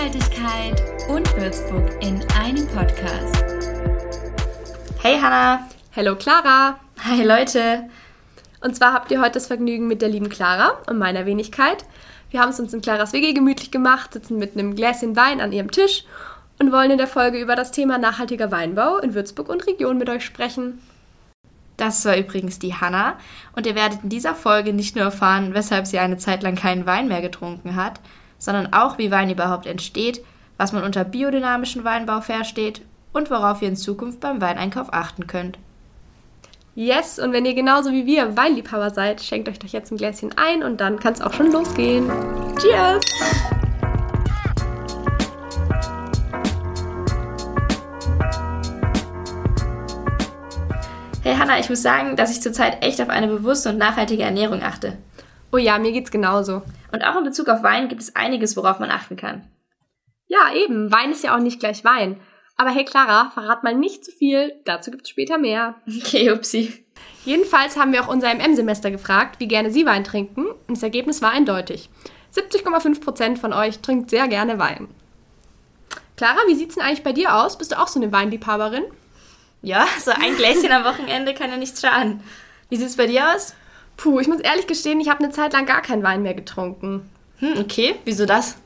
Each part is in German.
Nachhaltigkeit und Würzburg in einem Podcast. Hey Hanna. Hello Clara. Hi Leute. Und zwar habt ihr heute das Vergnügen mit der lieben Clara und meiner Wenigkeit. Wir haben es uns in Claras WG gemütlich gemacht, sitzen mit einem Gläschen Wein an ihrem Tisch und wollen in der Folge über das Thema nachhaltiger Weinbau in Würzburg und Region mit euch sprechen. Das war übrigens die Hanna und ihr werdet in dieser Folge nicht nur erfahren, weshalb sie eine Zeit lang keinen Wein mehr getrunken hat, sondern auch, wie Wein überhaupt entsteht, was man unter biodynamischen Weinbau versteht und worauf ihr in Zukunft beim Weineinkauf achten könnt. Yes, und wenn ihr genauso wie wir Weinliebhaber seid, schenkt euch doch jetzt ein Gläschen ein und dann kann es auch schon losgehen. Cheers! Hey Hanna, ich muss sagen, dass ich zurzeit echt auf eine bewusste und nachhaltige Ernährung achte. Oh ja, mir geht's genauso. Und auch in Bezug auf Wein gibt es einiges, worauf man achten kann. Ja, eben. Wein ist ja auch nicht gleich Wein. Aber hey Clara, verrat mal nicht zu viel, dazu gibt's später mehr. Okay, upsi. Jedenfalls haben wir auch unser MM-Semester gefragt, wie gerne sie Wein trinken, und das Ergebnis war eindeutig. 70,5% von euch trinkt sehr gerne Wein. Clara, wie sieht's denn eigentlich bei dir aus? Bist du auch so eine Weinliebhaberin? Ja, so ein Gläschen am Wochenende kann ja nichts schaden. Wie sieht's bei dir aus? Puh, ich muss ehrlich gestehen, ich habe eine Zeit lang gar keinen Wein mehr getrunken. Hm, okay. Wieso das?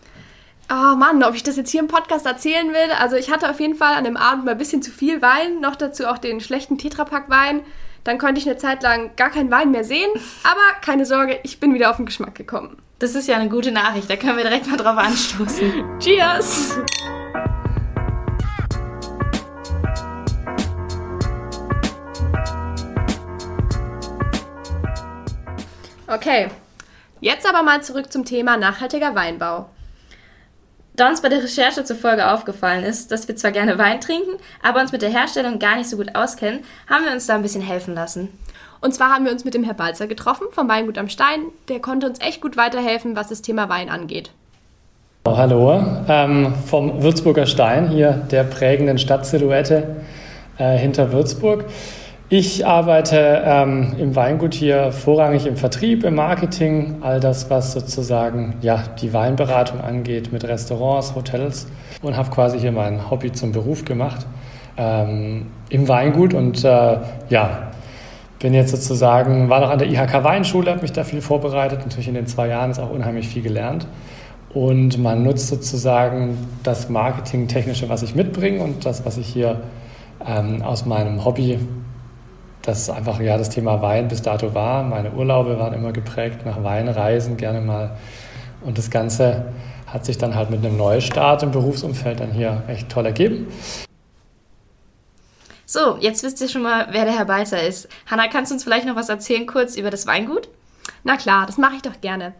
Oh Mann, ob ich das jetzt hier im Podcast erzählen will. Also ich hatte auf jeden Fall an dem Abend mal ein bisschen zu viel Wein, noch dazu auch den schlechten Tetrapack-Wein. Dann konnte ich eine Zeit lang gar keinen Wein mehr sehen. Aber keine Sorge, ich bin wieder auf den Geschmack gekommen. Das ist ja eine gute Nachricht, da können wir direkt mal drauf anstoßen. Cheers! Okay, jetzt aber mal zurück zum Thema nachhaltiger Weinbau. Da uns bei der Recherche zur Folge aufgefallen ist, dass wir zwar gerne Wein trinken, aber uns mit der Herstellung gar nicht so gut auskennen, haben wir uns da ein bisschen helfen lassen. Und zwar haben wir uns mit dem Herr Balzer getroffen vom Weingut am Stein. Der konnte uns echt gut weiterhelfen, was das Thema Wein angeht. Oh, hallo, ähm, vom Würzburger Stein, hier der prägenden Stadtsilhouette äh, hinter Würzburg. Ich arbeite ähm, im Weingut hier vorrangig im Vertrieb, im Marketing, all das, was sozusagen ja, die Weinberatung angeht mit Restaurants, Hotels. Und habe quasi hier mein Hobby zum Beruf gemacht ähm, im Weingut. Und äh, ja, bin jetzt sozusagen, war noch an der IHK Weinschule, habe mich da viel vorbereitet, natürlich in den zwei Jahren ist auch unheimlich viel gelernt. Und man nutzt sozusagen das Marketing-Technische, was ich mitbringe und das, was ich hier ähm, aus meinem Hobby das einfach ja das Thema Wein bis dato war. Meine Urlaube waren immer geprägt nach Weinreisen, gerne mal. Und das Ganze hat sich dann halt mit einem Neustart im Berufsumfeld dann hier echt toll ergeben. So, jetzt wisst ihr schon mal, wer der Herr Balzer ist. Hanna, kannst du uns vielleicht noch was erzählen kurz über das Weingut? Na klar, das mache ich doch gerne.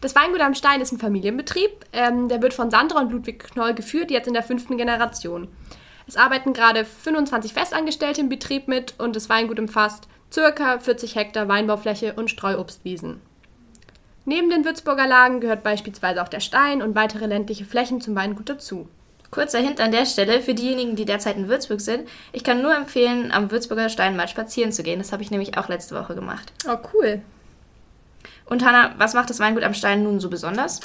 Das Weingut am Stein ist ein Familienbetrieb. Ähm, der wird von Sandra und Ludwig Knoll geführt, jetzt in der fünften Generation. Es arbeiten gerade 25 Festangestellte im Betrieb mit und das Weingut umfasst ca. 40 Hektar Weinbaufläche und Streuobstwiesen. Neben den Würzburger Lagen gehört beispielsweise auch der Stein und weitere ländliche Flächen zum Weingut dazu. Kurzer Hint an der Stelle für diejenigen, die derzeit in Würzburg sind. Ich kann nur empfehlen, am Würzburger Stein mal spazieren zu gehen. Das habe ich nämlich auch letzte Woche gemacht. Oh, cool. Und Hanna, was macht das Weingut am Stein nun so besonders?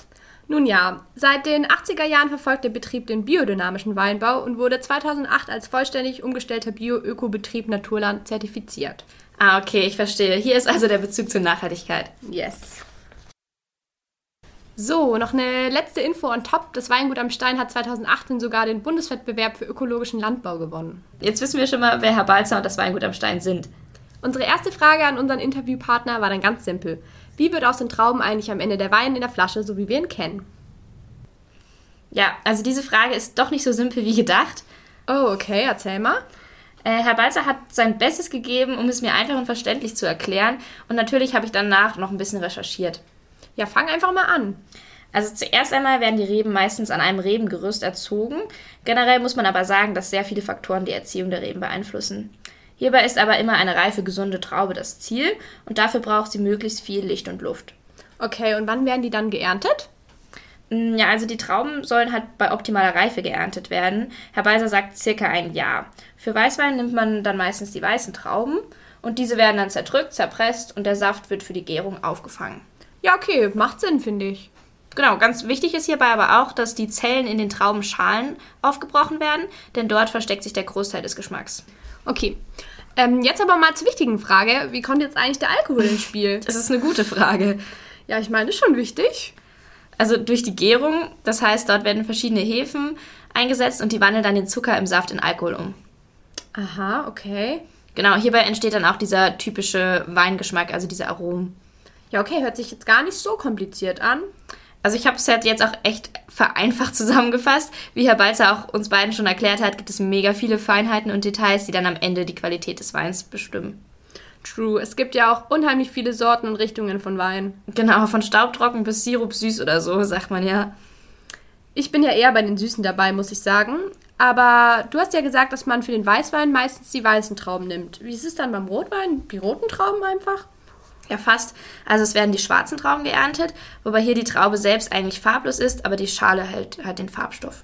Nun ja, seit den 80er Jahren verfolgt der Betrieb den biodynamischen Weinbau und wurde 2008 als vollständig umgestellter Bio-Ökobetrieb Naturland zertifiziert. Ah, okay, ich verstehe. Hier ist also der Bezug zur Nachhaltigkeit. Yes. So, noch eine letzte Info on top. Das Weingut am Stein hat 2018 sogar den Bundeswettbewerb für ökologischen Landbau gewonnen. Jetzt wissen wir schon mal, wer Herr Balzer und das Weingut am Stein sind. Unsere erste Frage an unseren Interviewpartner war dann ganz simpel. Wie wird aus den Trauben eigentlich am Ende der Wein in der Flasche, so wie wir ihn kennen? Ja, also diese Frage ist doch nicht so simpel wie gedacht. Oh, okay, erzähl mal. Äh, Herr Balzer hat sein Bestes gegeben, um es mir einfach und verständlich zu erklären. Und natürlich habe ich danach noch ein bisschen recherchiert. Ja, fang einfach mal an. Also zuerst einmal werden die Reben meistens an einem Rebengerüst erzogen. Generell muss man aber sagen, dass sehr viele Faktoren die Erziehung der Reben beeinflussen. Hierbei ist aber immer eine reife, gesunde Traube das Ziel und dafür braucht sie möglichst viel Licht und Luft. Okay, und wann werden die dann geerntet? Mm, ja, also die Trauben sollen halt bei optimaler Reife geerntet werden. Herr Beiser sagt circa ein Jahr. Für Weißwein nimmt man dann meistens die weißen Trauben und diese werden dann zerdrückt, zerpresst und der Saft wird für die Gärung aufgefangen. Ja, okay, macht Sinn, finde ich. Genau, ganz wichtig ist hierbei aber auch, dass die Zellen in den Traubenschalen aufgebrochen werden, denn dort versteckt sich der Großteil des Geschmacks. Okay. Ähm, jetzt aber mal zur wichtigen Frage. Wie kommt jetzt eigentlich der Alkohol ins Spiel? Das ist eine gute Frage. Ja, ich meine, ist schon wichtig. Also durch die Gärung, das heißt, dort werden verschiedene Hefen eingesetzt und die wandeln dann den Zucker im Saft in Alkohol um. Aha, okay. Genau, hierbei entsteht dann auch dieser typische Weingeschmack, also diese Aromen. Ja, okay, hört sich jetzt gar nicht so kompliziert an. Also ich habe es halt jetzt auch echt vereinfacht zusammengefasst. Wie Herr Balzer auch uns beiden schon erklärt hat, gibt es mega viele Feinheiten und Details, die dann am Ende die Qualität des Weins bestimmen. True. Es gibt ja auch unheimlich viele Sorten und Richtungen von Wein. Genau, von staubtrocken bis Sirup süß oder so, sagt man ja. Ich bin ja eher bei den Süßen dabei, muss ich sagen. Aber du hast ja gesagt, dass man für den Weißwein meistens die weißen Trauben nimmt. Wie ist es dann beim Rotwein? Die roten Trauben einfach? Ja, fast. Also es werden die schwarzen Trauben geerntet, wobei hier die Traube selbst eigentlich farblos ist, aber die Schale hält halt den Farbstoff.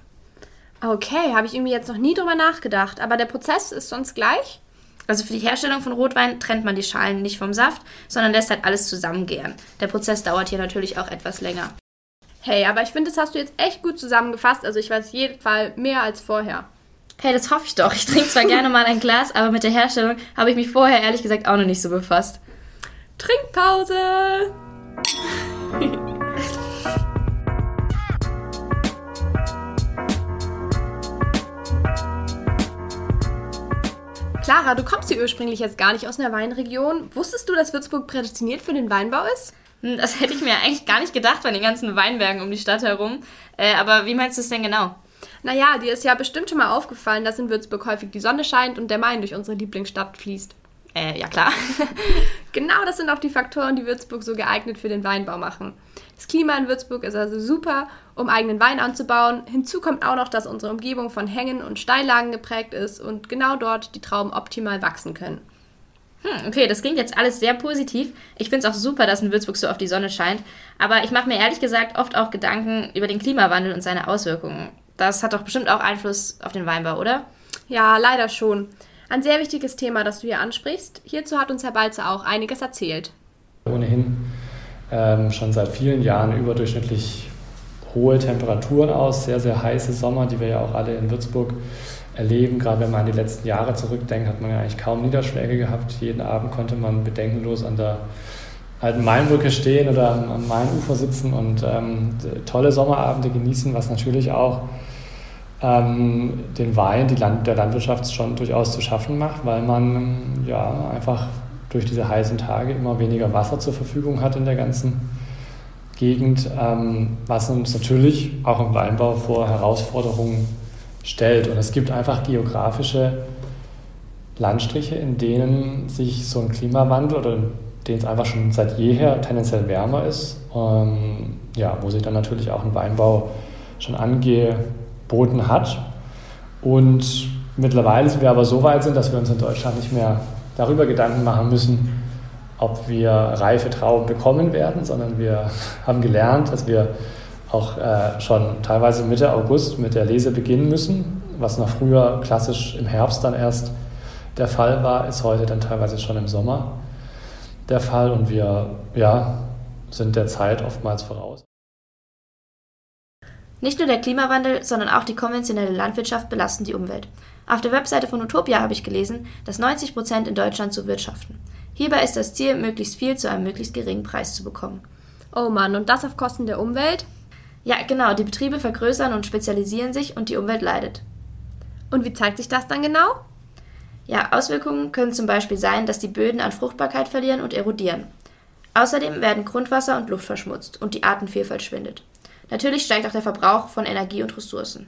Okay, habe ich irgendwie jetzt noch nie drüber nachgedacht. Aber der Prozess ist sonst gleich? Also für die Herstellung von Rotwein trennt man die Schalen nicht vom Saft, sondern lässt halt alles zusammengären. Der Prozess dauert hier natürlich auch etwas länger. Hey, aber ich finde, das hast du jetzt echt gut zusammengefasst. Also ich weiß jeden Fall mehr als vorher. Hey, das hoffe ich doch. Ich trinke zwar gerne mal ein Glas, aber mit der Herstellung habe ich mich vorher ehrlich gesagt auch noch nicht so befasst. Trinkpause! Clara, du kommst hier ursprünglich jetzt gar nicht aus einer Weinregion. Wusstest du, dass Würzburg prädestiniert für den Weinbau ist? Hm, Das hätte ich mir eigentlich gar nicht gedacht bei den ganzen Weinbergen um die Stadt herum. Äh, aber wie meinst du es denn genau? Naja, dir ist ja bestimmt schon mal aufgefallen, dass in Würzburg häufig die Sonne scheint und der Main durch unsere Lieblingsstadt fließt. Äh, ja klar. Genau das sind auch die Faktoren, die Würzburg so geeignet für den Weinbau machen. Das Klima in Würzburg ist also super, um eigenen Wein anzubauen. Hinzu kommt auch noch, dass unsere Umgebung von Hängen und Steillagen geprägt ist und genau dort die Trauben optimal wachsen können. Hm, okay, das klingt jetzt alles sehr positiv. Ich finde es auch super, dass in Würzburg so auf die Sonne scheint. Aber ich mache mir ehrlich gesagt oft auch Gedanken über den Klimawandel und seine Auswirkungen. Das hat doch bestimmt auch Einfluss auf den Weinbau, oder? Ja, leider schon. Ein sehr wichtiges Thema, das du hier ansprichst. Hierzu hat uns Herr Balzer auch einiges erzählt. ohnehin ähm, schon seit vielen Jahren überdurchschnittlich hohe Temperaturen aus, sehr, sehr heiße Sommer, die wir ja auch alle in Würzburg erleben. Gerade wenn man an die letzten Jahre zurückdenkt, hat man ja eigentlich kaum Niederschläge gehabt. Jeden Abend konnte man bedenkenlos an der alten Mainbrücke stehen oder am, am Mainufer sitzen und ähm, tolle Sommerabende genießen, was natürlich auch ähm, den Wein, die Land der Landwirtschaft schon durchaus zu schaffen macht, weil man ja einfach durch diese heißen Tage immer weniger Wasser zur Verfügung hat in der ganzen Gegend, ähm, was uns natürlich auch im Weinbau vor Herausforderungen stellt. Und es gibt einfach geografische Landstriche, in denen sich so ein Klimawandel oder denen es einfach schon seit jeher tendenziell wärmer ist, ähm, ja, wo sich dann natürlich auch ein Weinbau schon angeboten hat. Und mittlerweile sind wir aber so weit sind, dass wir uns in Deutschland nicht mehr darüber Gedanken machen müssen, ob wir reife Trauben bekommen werden, sondern wir haben gelernt, dass wir auch äh, schon teilweise Mitte August mit der Lese beginnen müssen, was noch früher klassisch im Herbst dann erst der Fall war, ist heute dann teilweise schon im Sommer der Fall und wir ja, sind der Zeit oftmals voraus. Nicht nur der Klimawandel, sondern auch die konventionelle Landwirtschaft belasten die Umwelt. Auf der Webseite von Utopia habe ich gelesen, dass 90 Prozent in Deutschland so wirtschaften. Hierbei ist das Ziel, möglichst viel zu einem möglichst geringen Preis zu bekommen. Oh Mann, und das auf Kosten der Umwelt? Ja, genau, die Betriebe vergrößern und spezialisieren sich und die Umwelt leidet. Und wie zeigt sich das dann genau? Ja, Auswirkungen können zum Beispiel sein, dass die Böden an Fruchtbarkeit verlieren und erodieren. Außerdem werden Grundwasser und Luft verschmutzt und die Artenvielfalt schwindet. Natürlich steigt auch der Verbrauch von Energie und Ressourcen.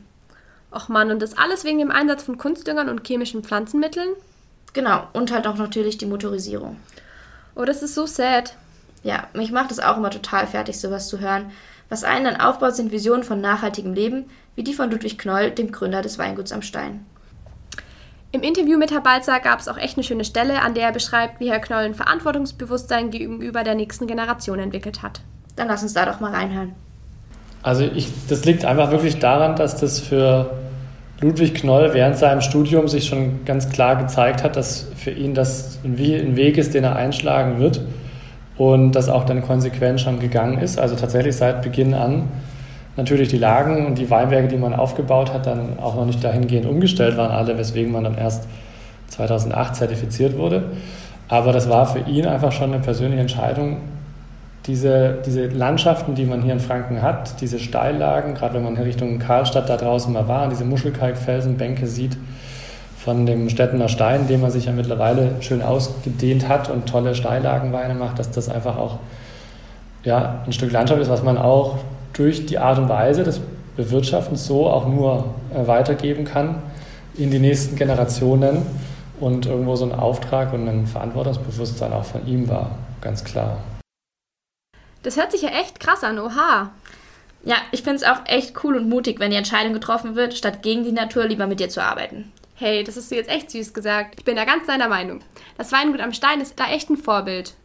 Och Mann, und das alles wegen dem Einsatz von Kunstdüngern und chemischen Pflanzenmitteln? Genau, und halt auch natürlich die Motorisierung. Oh, das ist so sad. Ja, mich macht es auch immer total fertig, sowas zu hören. Was einen dann aufbaut, sind Visionen von nachhaltigem Leben, wie die von Ludwig Knoll, dem Gründer des Weinguts am Stein. Im Interview mit Herr Balzer gab es auch echt eine schöne Stelle, an der er beschreibt, wie Herr Knoll ein Verantwortungsbewusstsein gegenüber der nächsten Generation entwickelt hat. Dann lass uns da doch mal reinhören. Also ich, das liegt einfach wirklich daran, dass das für Ludwig Knoll während seinem Studium sich schon ganz klar gezeigt hat, dass für ihn das ein Weg ist, den er einschlagen wird, und das auch dann konsequent schon gegangen ist. Also tatsächlich seit Beginn an natürlich die Lagen und die Weinberge, die man aufgebaut hat, dann auch noch nicht dahingehend umgestellt waren alle, weswegen man dann erst 2008 zertifiziert wurde. Aber das war für ihn einfach schon eine persönliche Entscheidung, diese, diese Landschaften, die man hier in Franken hat, diese Steillagen, gerade wenn man in Richtung Karlstadt da draußen mal war, diese Muschelkalkfelsenbänke sieht, von dem Stettener Stein, den man sich ja mittlerweile schön ausgedehnt hat und tolle Steillagenweine macht, dass das einfach auch ja, ein Stück Landschaft ist, was man auch durch die Art und Weise des Bewirtschaftens so auch nur äh, weitergeben kann in die nächsten Generationen und irgendwo so ein Auftrag und ein Verantwortungsbewusstsein auch von ihm war, ganz klar. Das hört sich ja echt krass an, oha. Ja, ich finde es auch echt cool und mutig, wenn die Entscheidung getroffen wird, statt gegen die Natur lieber mit dir zu arbeiten. Hey, das hast du jetzt echt süß gesagt. Ich bin da ganz deiner Meinung. Das Weingut am Stein ist da echt ein Vorbild.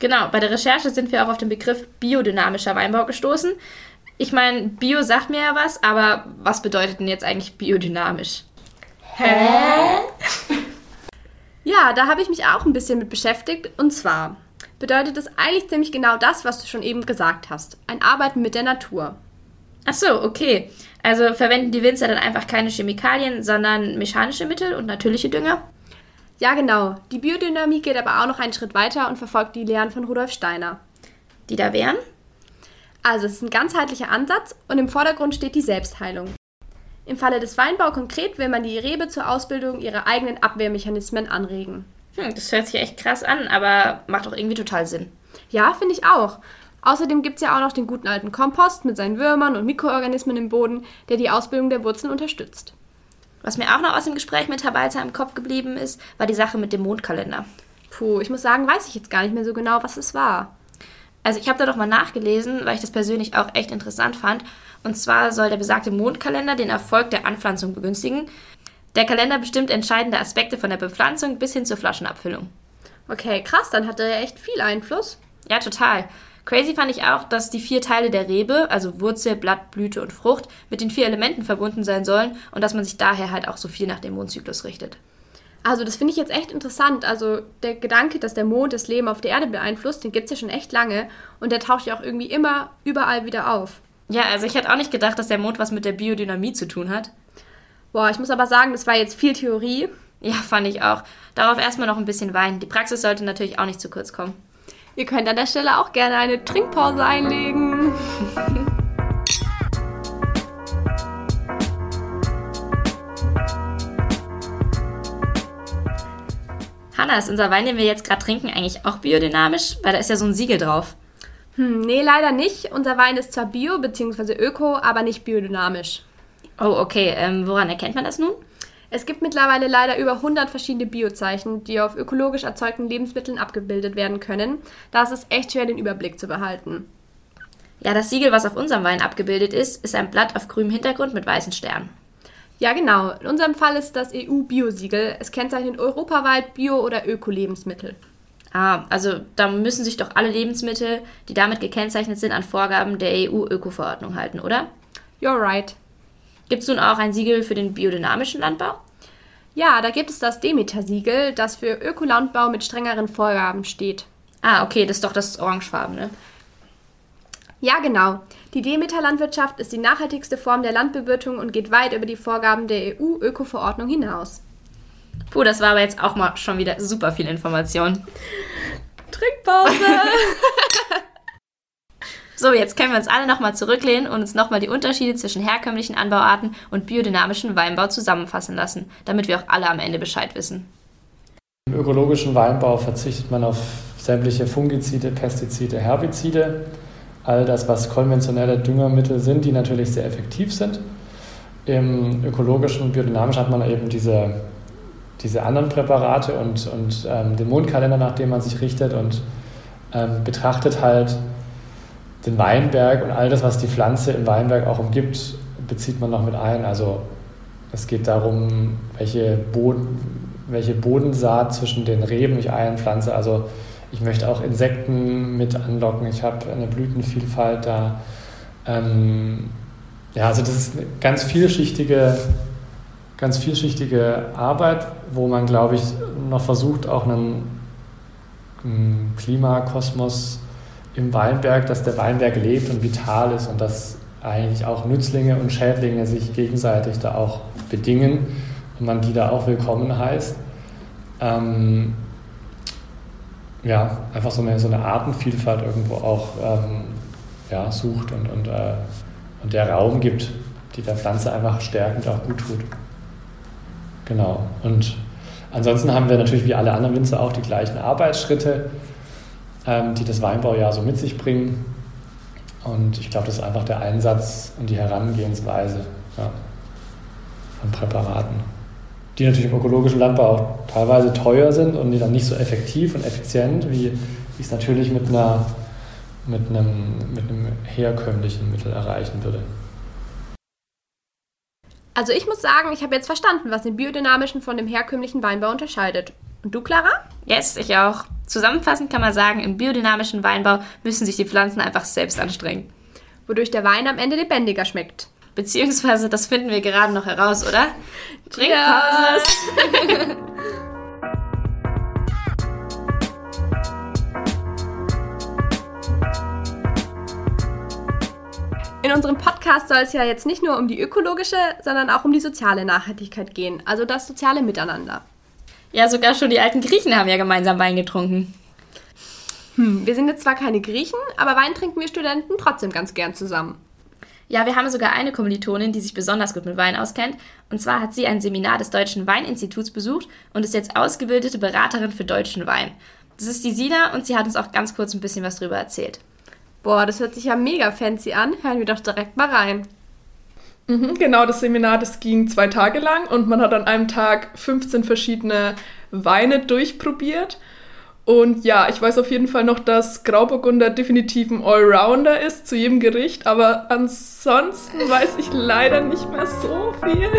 Genau, bei der Recherche sind wir auch auf den Begriff biodynamischer Weinbau gestoßen. Ich meine, Bio sagt mir ja was, aber was bedeutet denn jetzt eigentlich biodynamisch? Hä? ja, da habe ich mich auch ein bisschen mit beschäftigt. Und zwar bedeutet es eigentlich ziemlich genau das, was du schon eben gesagt hast. Ein Arbeiten mit der Natur. Ach so, okay. Also verwenden die Winzer dann einfach keine Chemikalien, sondern mechanische Mittel und natürliche Dünger? Ja, genau. Die Biodynamie geht aber auch noch einen Schritt weiter und verfolgt die Lehren von Rudolf Steiner. Die da wären? Also, es ist ein ganzheitlicher Ansatz und im Vordergrund steht die Selbstheilung. Im Falle des Weinbau konkret will man die Rebe zur Ausbildung ihrer eigenen Abwehrmechanismen anregen. Hm, das hört sich echt krass an, aber macht auch irgendwie total Sinn. Ja, finde ich auch. Außerdem gibt es ja auch noch den guten alten Kompost mit seinen Würmern und Mikroorganismen im Boden, der die Ausbildung der Wurzeln unterstützt. Was mir auch noch aus dem Gespräch mit Herr Balzer im Kopf geblieben ist, war die Sache mit dem Mondkalender. Puh, ich muss sagen, weiß ich jetzt gar nicht mehr so genau, was es war. Also ich habe da doch mal nachgelesen, weil ich das persönlich auch echt interessant fand. Und zwar soll der besagte Mondkalender den Erfolg der Anpflanzung begünstigen. Der Kalender bestimmt entscheidende Aspekte von der Bepflanzung bis hin zur Flaschenabfüllung. Okay, krass, dann hat er ja echt viel Einfluss. Ja, total. Crazy fand ich auch, dass die vier Teile der Rebe, also Wurzel, Blatt, Blüte und Frucht, mit den vier Elementen verbunden sein sollen und dass man sich daher halt auch so viel nach dem Mondzyklus richtet. Also das finde ich jetzt echt interessant. Also der Gedanke, dass der Mond das Leben auf der Erde beeinflusst, den gibt es ja schon echt lange und der taucht ja auch irgendwie immer überall wieder auf. Ja, also ich hätte auch nicht gedacht, dass der Mond was mit der Biodynamie zu tun hat. Boah, ich muss aber sagen, das war jetzt viel Theorie. Ja, fand ich auch. Darauf erstmal noch ein bisschen Wein. Die Praxis sollte natürlich auch nicht zu kurz kommen. Ihr könnt an der Stelle auch gerne eine Trinkpause einlegen. Hanna, ist unser Wein, den wir jetzt gerade trinken, eigentlich auch biodynamisch? Weil da ist ja so ein Siegel drauf. Hm, nee, leider nicht. Unser Wein ist zwar bio bzw. öko, aber nicht biodynamisch. Oh, okay. Ähm, woran erkennt man das nun? Es gibt mittlerweile leider über 100 verschiedene Biozeichen, die auf ökologisch erzeugten Lebensmitteln abgebildet werden können. Da ist es echt schwer, den Überblick zu behalten. Ja, das Siegel, was auf unserem Wein abgebildet ist, ist ein Blatt auf grünem Hintergrund mit weißen Sternen. Ja, genau. In unserem Fall ist das EU-Biosiegel. Es kennzeichnet europaweit Bio- oder Öko-Lebensmittel. Ah, also da müssen sich doch alle Lebensmittel, die damit gekennzeichnet sind, an Vorgaben der EU-Öko-Verordnung halten, oder? You're right. Gibt es nun auch ein Siegel für den biodynamischen Landbau? Ja, da gibt es das Demeter-Siegel, das für Ökolandbau mit strengeren Vorgaben steht. Ah, okay, das ist doch das orangefarbene. Ja, genau. Die Demeter-Landwirtschaft ist die nachhaltigste Form der Landbewirtung und geht weit über die Vorgaben der EU-Öko-Verordnung hinaus. Puh, das war aber jetzt auch mal schon wieder super viel Information. Trinkpause! So, jetzt können wir uns alle nochmal zurücklehnen und uns nochmal die Unterschiede zwischen herkömmlichen Anbauarten und biodynamischem Weinbau zusammenfassen lassen, damit wir auch alle am Ende Bescheid wissen. Im ökologischen Weinbau verzichtet man auf sämtliche Fungizide, Pestizide, Herbizide, all das, was konventionelle Düngermittel sind, die natürlich sehr effektiv sind. Im ökologischen und biodynamischen hat man eben diese, diese anderen Präparate und, und ähm, den Mondkalender, nach dem man sich richtet und ähm, betrachtet halt den Weinberg und all das, was die Pflanze im Weinberg auch umgibt, bezieht man noch mit ein. Also es geht darum, welche, Boden, welche Bodensaat zwischen den Reben ich einpflanze. Also ich möchte auch Insekten mit anlocken. Ich habe eine Blütenvielfalt da. Ähm, ja, also das ist eine ganz vielschichtige, ganz vielschichtige Arbeit, wo man, glaube ich, noch versucht, auch einen Klimakosmos im Weinberg, dass der Weinberg lebt und vital ist und dass eigentlich auch Nützlinge und Schädlinge sich gegenseitig da auch bedingen und man die da auch willkommen heißt. Ähm, ja, einfach so eine, so eine Artenvielfalt irgendwo auch ähm, ja, sucht und, und, äh, und der Raum gibt, die der Pflanze einfach stärkend auch gut tut. Genau. Und ansonsten haben wir natürlich wie alle anderen Winzer auch die gleichen Arbeitsschritte, ähm, die das Weinbaujahr so mit sich bringen. Und ich glaube, das ist einfach der Einsatz und die Herangehensweise ja, von Präparaten, die natürlich im ökologischen Landbau auch teilweise teuer sind und die dann nicht so effektiv und effizient, wie ich es natürlich mit, einer, mit, einem, mit einem herkömmlichen Mittel erreichen würde. Also ich muss sagen, ich habe jetzt verstanden, was den biodynamischen von dem herkömmlichen Weinbau unterscheidet. Und du, Clara? Yes, ich auch. Zusammenfassend kann man sagen, im biodynamischen Weinbau müssen sich die Pflanzen einfach selbst anstrengen. Wodurch der Wein am Ende lebendiger schmeckt. Beziehungsweise, das finden wir gerade noch heraus, oder? Trinkpause! In unserem Podcast soll es ja jetzt nicht nur um die ökologische, sondern auch um die soziale Nachhaltigkeit gehen, also das soziale Miteinander. Ja, sogar schon die alten Griechen haben ja gemeinsam Wein getrunken. Hm, wir sind jetzt zwar keine Griechen, aber Wein trinken wir Studenten trotzdem ganz gern zusammen. Ja, wir haben sogar eine Kommilitonin, die sich besonders gut mit Wein auskennt. Und zwar hat sie ein Seminar des Deutschen Weininstituts besucht und ist jetzt ausgebildete Beraterin für deutschen Wein. Das ist die Sina und sie hat uns auch ganz kurz ein bisschen was drüber erzählt. Boah, das hört sich ja mega fancy an. Hören wir doch direkt mal rein. Mhm, genau, das Seminar, das ging zwei Tage lang und man hat an einem Tag 15 verschiedene Weine durchprobiert. Und ja, ich weiß auf jeden Fall noch, dass Grauburgunder definitiv ein Allrounder ist zu jedem Gericht, aber ansonsten weiß ich leider nicht mehr so viel.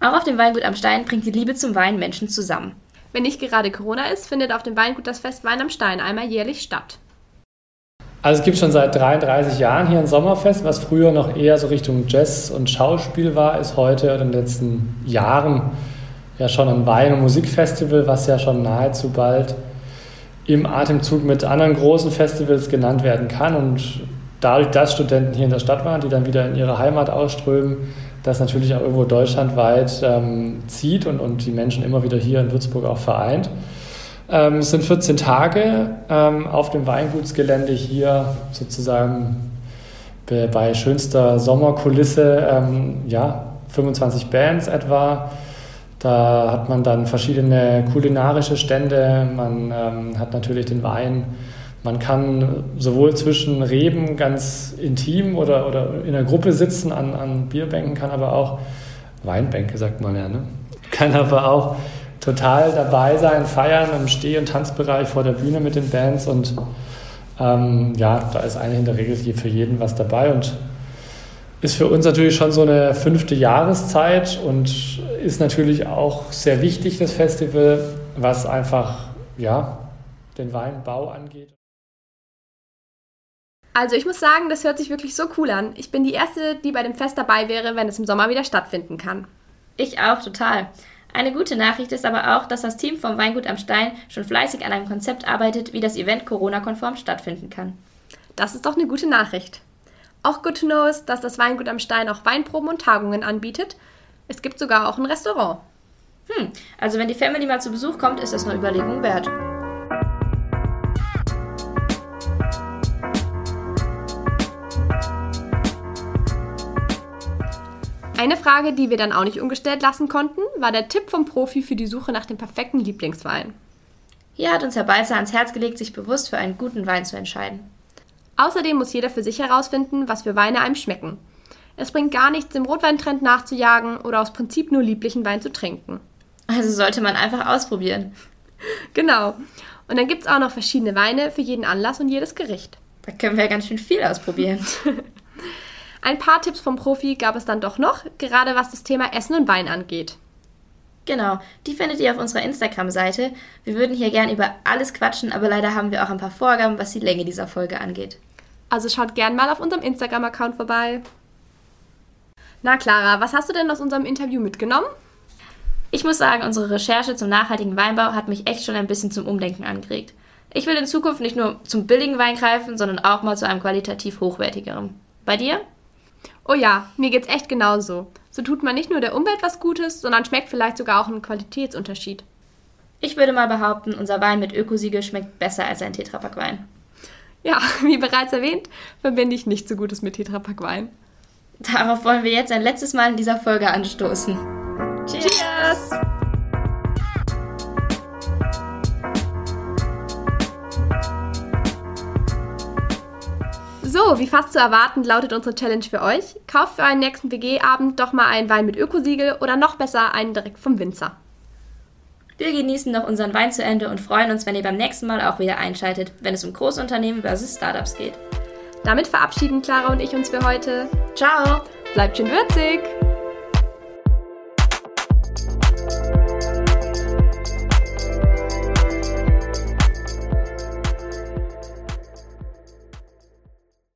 Auch auf dem Weingut am Stein bringt die Liebe zum Wein Menschen zusammen. Wenn nicht gerade Corona ist, findet auf dem Weingut das Fest Wein am Stein einmal jährlich statt. Also es gibt schon seit 33 Jahren hier ein Sommerfest, was früher noch eher so Richtung Jazz und Schauspiel war, ist heute in den letzten Jahren ja schon ein Wein- und Musikfestival, was ja schon nahezu bald im Atemzug mit anderen großen Festivals genannt werden kann. Und dadurch, dass Studenten hier in der Stadt waren, die dann wieder in ihre Heimat ausströmen, das natürlich auch irgendwo deutschlandweit ähm, zieht und, und die Menschen immer wieder hier in Würzburg auch vereint. Ähm, es sind 14 Tage ähm, auf dem Weingutsgelände hier sozusagen bei schönster Sommerkulisse, ähm, ja, 25 Bands etwa. Da hat man dann verschiedene kulinarische Stände, man ähm, hat natürlich den Wein man kann sowohl zwischen Reben ganz intim oder, oder in der Gruppe sitzen an, an Bierbänken, kann aber auch, Weinbänke sagt man ja, ne? kann aber auch total dabei sein, feiern im Steh- und Tanzbereich vor der Bühne mit den Bands und ähm, ja, da ist eigentlich in der Regel für jeden was dabei und ist für uns natürlich schon so eine fünfte Jahreszeit und ist natürlich auch sehr wichtig, das Festival, was einfach ja, den Weinbau angeht. Also ich muss sagen, das hört sich wirklich so cool an. Ich bin die Erste, die bei dem Fest dabei wäre, wenn es im Sommer wieder stattfinden kann. Ich auch, total. Eine gute Nachricht ist aber auch, dass das Team vom Weingut am Stein schon fleißig an einem Konzept arbeitet, wie das Event Corona-konform stattfinden kann. Das ist doch eine gute Nachricht. Auch good to know ist, dass das Weingut am Stein auch Weinproben und Tagungen anbietet. Es gibt sogar auch ein Restaurant. Hm, also wenn die Family mal zu Besuch kommt, ist das eine Überlegung wert. Eine Frage, die wir dann auch nicht ungestellt lassen konnten, war der Tipp vom Profi für die Suche nach dem perfekten Lieblingswein. Hier hat uns Herr Balzer ans Herz gelegt, sich bewusst für einen guten Wein zu entscheiden. Außerdem muss jeder für sich herausfinden, was für Weine einem schmecken. Es bringt gar nichts, dem Rotweintrend nachzujagen oder aus Prinzip nur lieblichen Wein zu trinken. Also sollte man einfach ausprobieren. Genau. Und dann gibt es auch noch verschiedene Weine für jeden Anlass und jedes Gericht. Da können wir ja ganz schön viel ausprobieren. Ein paar Tipps vom Profi gab es dann doch noch, gerade was das Thema Essen und Wein angeht. Genau, die findet ihr auf unserer Instagram-Seite. Wir würden hier gern über alles quatschen, aber leider haben wir auch ein paar Vorgaben, was die Länge dieser Folge angeht. Also schaut gern mal auf unserem Instagram-Account vorbei. Na Clara, was hast du denn aus unserem Interview mitgenommen? Ich muss sagen, unsere Recherche zum nachhaltigen Weinbau hat mich echt schon ein bisschen zum Umdenken angeregt. Ich will in Zukunft nicht nur zum billigen Wein greifen, sondern auch mal zu einem qualitativ hochwertigeren. Bei dir? Oh ja, mir geht's echt genauso. So tut man nicht nur der Umwelt was Gutes, sondern schmeckt vielleicht sogar auch einen Qualitätsunterschied. Ich würde mal behaupten, unser Wein mit Ökosiegel schmeckt besser als ein Tetrapack-Wein. Ja, wie bereits erwähnt, verbinde ich nicht so Gutes mit Tetrapack-Wein. Darauf wollen wir jetzt ein letztes Mal in dieser Folge anstoßen. Cheers! Cheers. So, wie fast zu erwarten, lautet unsere Challenge für euch. Kauft für euren nächsten WG-Abend doch mal einen Wein mit Ökosiegel oder noch besser einen direkt vom Winzer. Wir genießen noch unseren Wein zu Ende und freuen uns, wenn ihr beim nächsten Mal auch wieder einschaltet, wenn es um Großunternehmen versus Startups geht. Damit verabschieden Clara und ich uns für heute. Ciao! Bleibt schön würzig!